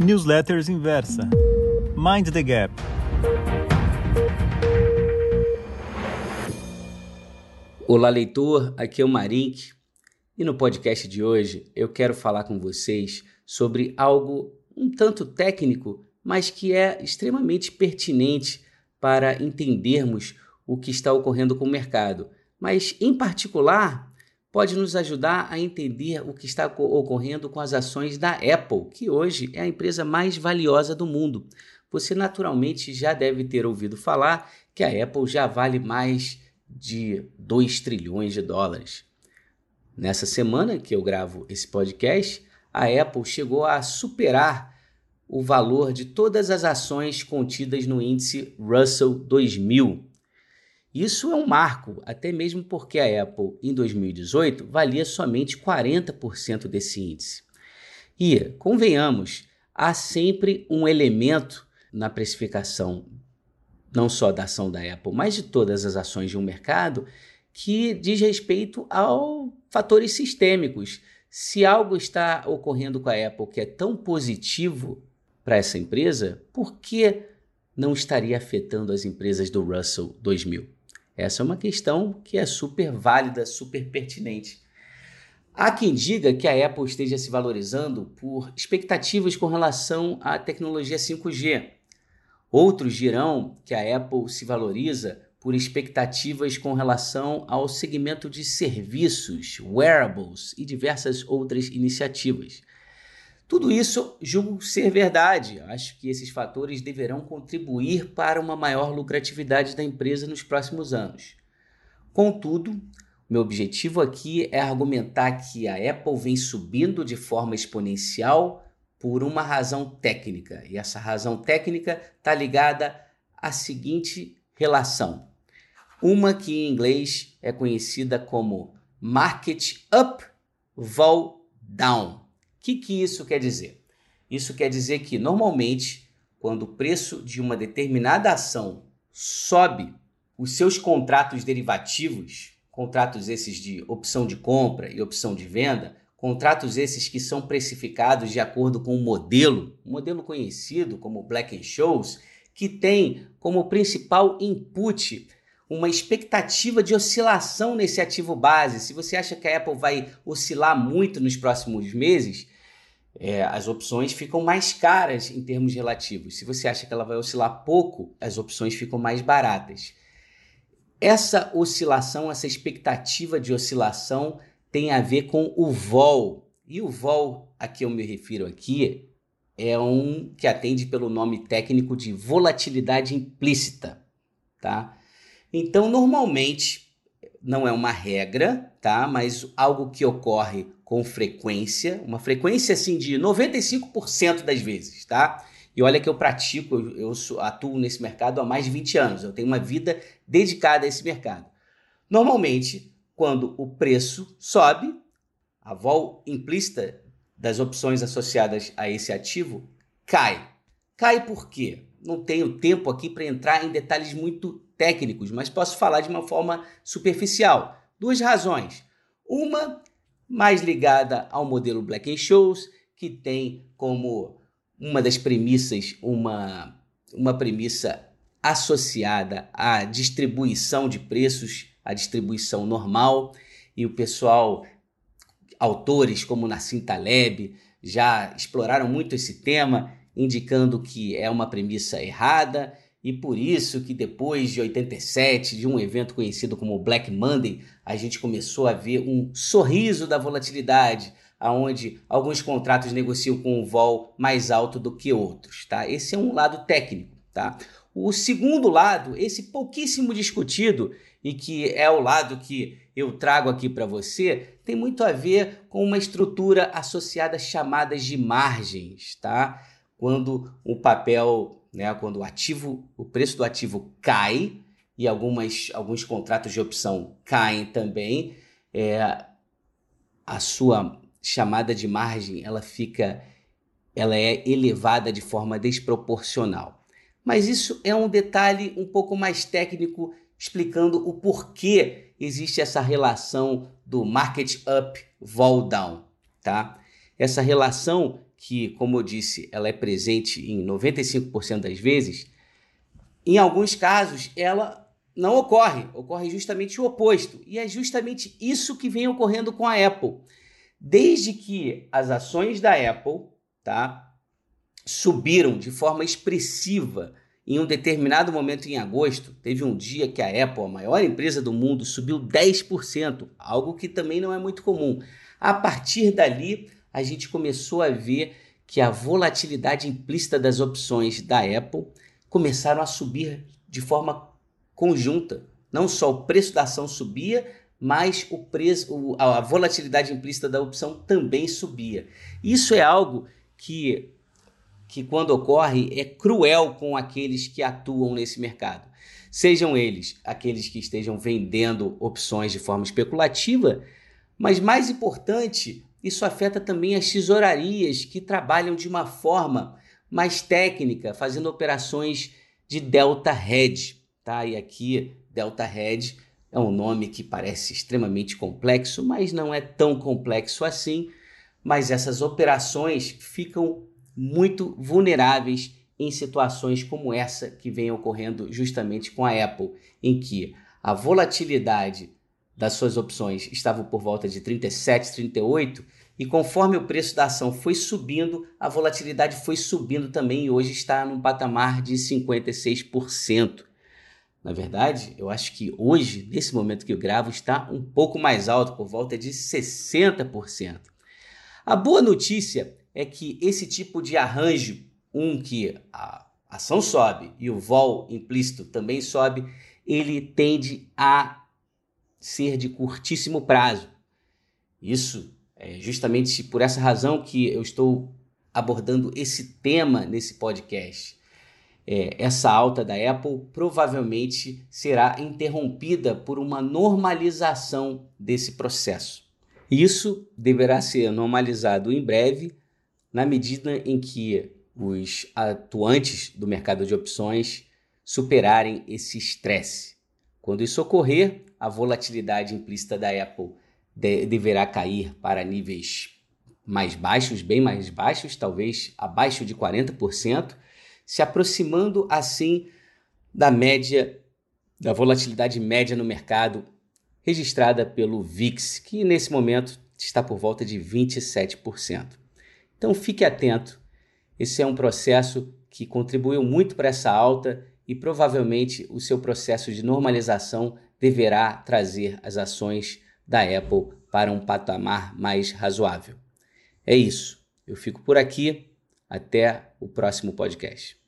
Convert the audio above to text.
Newsletters Inversa. Mind the Gap. Olá, leitor. Aqui é o Marink. E no podcast de hoje eu quero falar com vocês sobre algo um tanto técnico, mas que é extremamente pertinente para entendermos o que está ocorrendo com o mercado. Mas, em particular, pode nos ajudar a entender o que está ocorrendo com as ações da Apple, que hoje é a empresa mais valiosa do mundo. Você naturalmente já deve ter ouvido falar que a Apple já vale mais de 2 trilhões de dólares. Nessa semana que eu gravo esse podcast, a Apple chegou a superar o valor de todas as ações contidas no índice Russell 2000. Isso é um marco, até mesmo porque a Apple em 2018 valia somente 40% desse índice. E, convenhamos, há sempre um elemento na precificação, não só da ação da Apple, mas de todas as ações de um mercado, que diz respeito a fatores sistêmicos. Se algo está ocorrendo com a Apple que é tão positivo para essa empresa, por que não estaria afetando as empresas do Russell 2000? Essa é uma questão que é super válida, super pertinente. Há quem diga que a Apple esteja se valorizando por expectativas com relação à tecnologia 5G. Outros dirão que a Apple se valoriza por expectativas com relação ao segmento de serviços, wearables e diversas outras iniciativas. Tudo isso julgo ser verdade. Acho que esses fatores deverão contribuir para uma maior lucratividade da empresa nos próximos anos. Contudo, meu objetivo aqui é argumentar que a Apple vem subindo de forma exponencial por uma razão técnica. E essa razão técnica está ligada à seguinte relação: uma que em inglês é conhecida como market up, vol down que, que isso quer dizer? Isso quer dizer que, normalmente, quando o preço de uma determinada ação sobe, os seus contratos derivativos, contratos esses de opção de compra e opção de venda, contratos esses que são precificados de acordo com um modelo, um modelo conhecido como Black Scholes, que tem como principal input uma expectativa de oscilação nesse ativo base. Se você acha que a Apple vai oscilar muito nos próximos meses, é, as opções ficam mais caras em termos relativos. Se você acha que ela vai oscilar pouco, as opções ficam mais baratas. Essa oscilação, essa expectativa de oscilação tem a ver com o vol. E o vol a que eu me refiro aqui é um que atende pelo nome técnico de volatilidade implícita, tá? Então, normalmente, não é uma regra, tá? Mas algo que ocorre com frequência, uma frequência assim de 95% das vezes, tá? E olha que eu pratico, eu, eu atuo nesse mercado há mais de 20 anos, eu tenho uma vida dedicada a esse mercado. Normalmente, quando o preço sobe, a vol implícita das opções associadas a esse ativo cai. Cai por quê? Não tenho tempo aqui para entrar em detalhes muito técnicos, mas posso falar de uma forma superficial. Duas razões. Uma mais ligada ao modelo Black Scholes, que tem como uma das premissas uma, uma premissa associada à distribuição de preços, à distribuição normal, e o pessoal, autores como Nassim Taleb, já exploraram muito esse tema, indicando que é uma premissa errada e por isso que depois de 87, de um evento conhecido como Black Monday, a gente começou a ver um sorriso da volatilidade, aonde alguns contratos negociam com um vol mais alto do que outros, tá? Esse é um lado técnico, tá? O segundo lado, esse pouquíssimo discutido e que é o lado que eu trago aqui para você, tem muito a ver com uma estrutura associada chamadas de margens, tá? Quando o papel né? Quando o ativo, o preço do ativo cai e algumas, alguns contratos de opção caem também, é, a sua chamada de margem ela fica, ela é elevada de forma desproporcional. Mas isso é um detalhe um pouco mais técnico explicando o porquê existe essa relação do market up vol down, tá? Essa relação que, como eu disse, ela é presente em 95% das vezes, em alguns casos ela não ocorre, ocorre justamente o oposto. E é justamente isso que vem ocorrendo com a Apple. Desde que as ações da Apple, tá, subiram de forma expressiva em um determinado momento em agosto, teve um dia que a Apple, a maior empresa do mundo, subiu 10%, algo que também não é muito comum. A partir dali, a gente começou a ver que a volatilidade implícita das opções da Apple começaram a subir de forma conjunta. Não só o preço da ação subia, mas o preço, a volatilidade implícita da opção também subia. Isso é algo que, que quando ocorre, é cruel com aqueles que atuam nesse mercado. Sejam eles aqueles que estejam vendendo opções de forma especulativa, mas mais importante, isso afeta também as tesourarias que trabalham de uma forma mais técnica, fazendo operações de delta hedge, tá? E aqui delta hedge é um nome que parece extremamente complexo, mas não é tão complexo assim. Mas essas operações ficam muito vulneráveis em situações como essa que vem ocorrendo justamente com a Apple, em que a volatilidade das suas opções estava por volta de 37, 38 e conforme o preço da ação foi subindo, a volatilidade foi subindo também e hoje está num patamar de 56%. Na verdade, eu acho que hoje, nesse momento que eu gravo, está um pouco mais alto, por volta de 60%. A boa notícia é que esse tipo de arranjo, um que a ação sobe e o vol implícito também sobe, ele tende a ser de curtíssimo prazo. Isso é justamente por essa razão que eu estou abordando esse tema nesse podcast. É, essa alta da Apple provavelmente será interrompida por uma normalização desse processo. Isso deverá ser normalizado em breve, na medida em que os atuantes do mercado de opções superarem esse estresse. Quando isso ocorrer, a volatilidade implícita da Apple de, deverá cair para níveis mais baixos, bem mais baixos, talvez abaixo de 40%, se aproximando assim da média, da volatilidade média no mercado registrada pelo VIX, que nesse momento está por volta de 27%. Então fique atento, esse é um processo que contribuiu muito para essa alta e provavelmente o seu processo de normalização deverá trazer as ações da Apple para um patamar mais razoável. É isso. Eu fico por aqui. Até o próximo podcast.